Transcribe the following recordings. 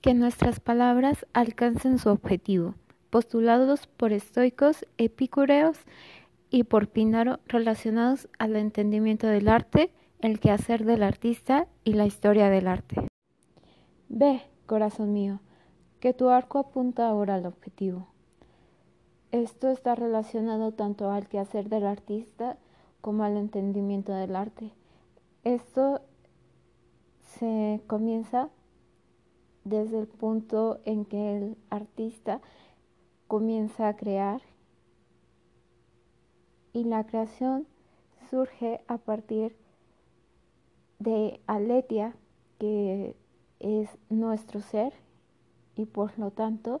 que nuestras palabras alcancen su objetivo, postulados por estoicos, epicúreos y por Píndaro relacionados al entendimiento del arte, el quehacer del artista y la historia del arte. Ve, corazón mío, que tu arco apunta ahora al objetivo. Esto está relacionado tanto al quehacer del artista como al entendimiento del arte. Esto se comienza desde el punto en que el artista comienza a crear y la creación surge a partir de Aletia, que es nuestro ser y por lo tanto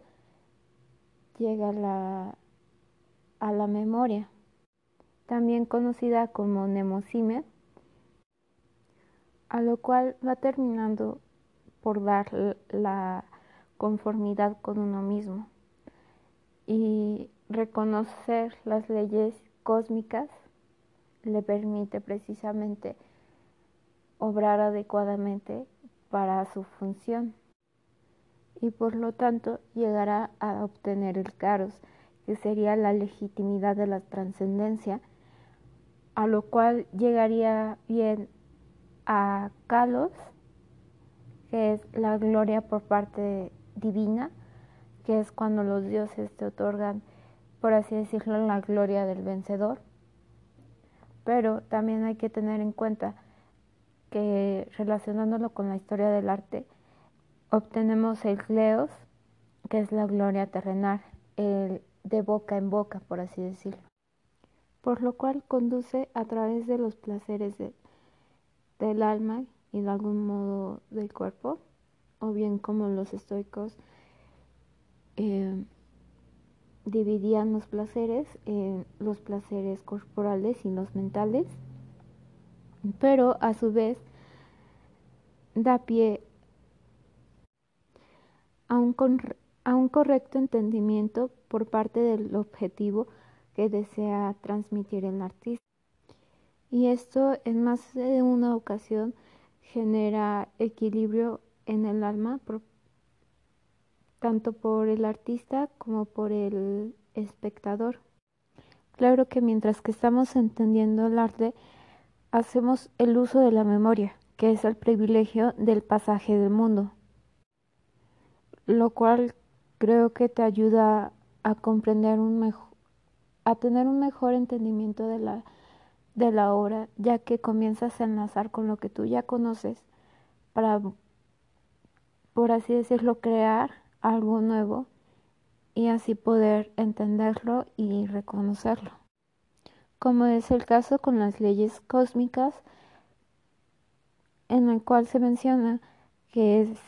llega la, a la memoria, también conocida como nemosime, a lo cual va terminando por dar la conformidad con uno mismo y reconocer las leyes cósmicas le permite precisamente obrar adecuadamente para su función y por lo tanto llegará a obtener el caros, que sería la legitimidad de la trascendencia, a lo cual llegaría bien a Kalos, que es la gloria por parte divina, que es cuando los dioses te otorgan, por así decirlo, la gloria del vencedor. Pero también hay que tener en cuenta que relacionándolo con la historia del arte, obtenemos el Cleos, que es la gloria terrenal, el de boca en boca, por así decirlo, por lo cual conduce a través de los placeres del alma y de algún modo del cuerpo, o bien como los estoicos eh, dividían los placeres en los placeres corporales y los mentales, pero a su vez da pie a un, a un correcto entendimiento por parte del objetivo que desea transmitir el artista. Y esto en más de una ocasión genera equilibrio en el alma, tanto por el artista como por el espectador. Claro que mientras que estamos entendiendo el arte, hacemos el uso de la memoria, que es el privilegio del pasaje del mundo, lo cual creo que te ayuda a comprender un mejor, a tener un mejor entendimiento de la de la obra, ya que comienzas a enlazar con lo que tú ya conoces para, por así decirlo, crear algo nuevo y así poder entenderlo y reconocerlo. Como es el caso con las leyes cósmicas, en el cual se menciona que es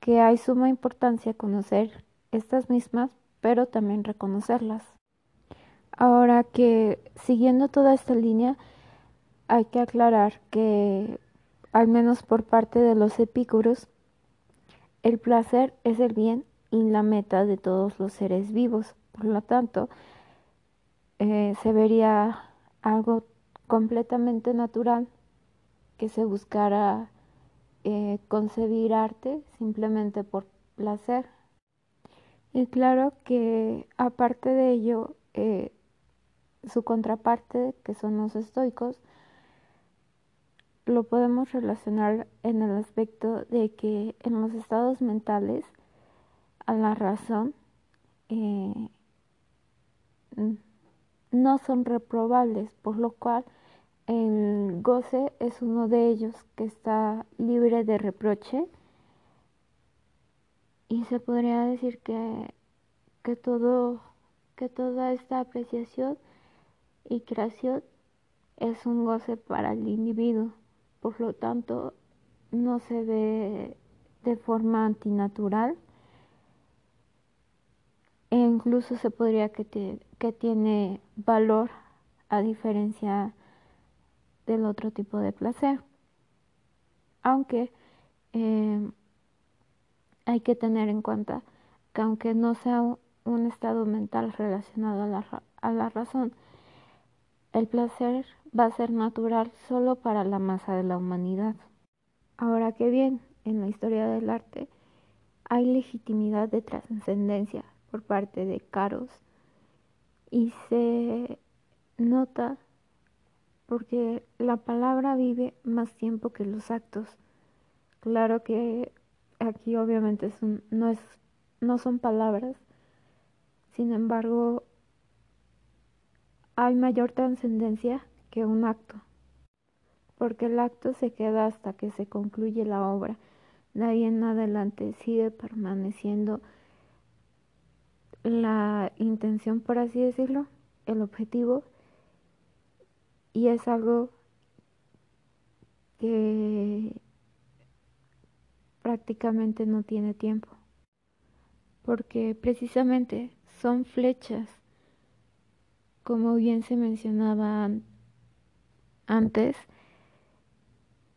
que hay suma importancia conocer estas mismas, pero también reconocerlas. Ahora que siguiendo toda esta línea, hay que aclarar que, al menos por parte de los epícuros, el placer es el bien y la meta de todos los seres vivos. Por lo tanto, eh, se vería algo completamente natural que se buscara eh, concebir arte simplemente por placer. Y claro que aparte de ello, eh, su contraparte, que son los estoicos, lo podemos relacionar en el aspecto de que en los estados mentales a la razón eh, no son reprobables, por lo cual el goce es uno de ellos que está libre de reproche. Y se podría decir que, que todo que toda esta apreciación y creación es un goce para el individuo, por lo tanto no se ve de forma antinatural e incluso se podría que, que tiene valor a diferencia del otro tipo de placer. Aunque eh, hay que tener en cuenta que aunque no sea un estado mental relacionado a la, a la razón, el placer va a ser natural solo para la masa de la humanidad. Ahora que bien, en la historia del arte hay legitimidad de trascendencia por parte de Caros y se nota porque la palabra vive más tiempo que los actos. Claro que aquí obviamente no, son palabras, sin embargo hay mayor trascendencia que un acto, porque el acto se queda hasta que se concluye la obra, de ahí en adelante sigue permaneciendo la intención, por así decirlo, el objetivo, y es algo que prácticamente no tiene tiempo, porque precisamente son flechas, como bien se mencionaba antes,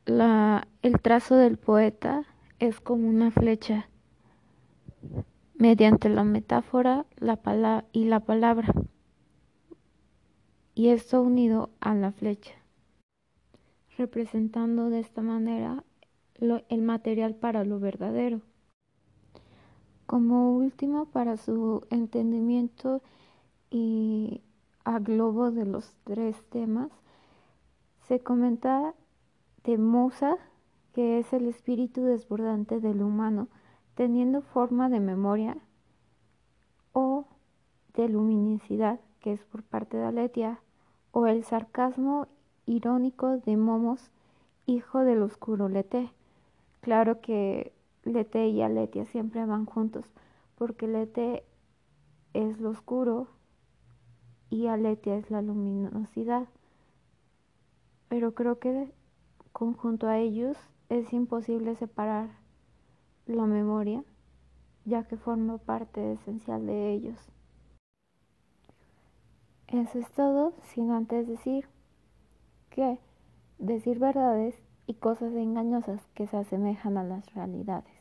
la, el trazo del poeta es como una flecha. Mediante la metáfora la y la palabra, y esto unido a la flecha, representando de esta manera el material para lo verdadero. Como último, para su entendimiento y a globo de los tres temas, se comenta de Musa, que es el espíritu desbordante del humano, teniendo forma de memoria o de luminosidad, que es por parte de Aletia, o el sarcasmo irónico de Momos, hijo del oscuro Lete. Claro que Lete y Aletia siempre van juntos, porque Lete es lo oscuro y Aletia es la luminosidad. Pero creo que conjunto a ellos es imposible separar la memoria, ya que forma parte esencial de ellos. Eso es todo, sin antes decir que decir verdades y cosas engañosas que se asemejan a las realidades.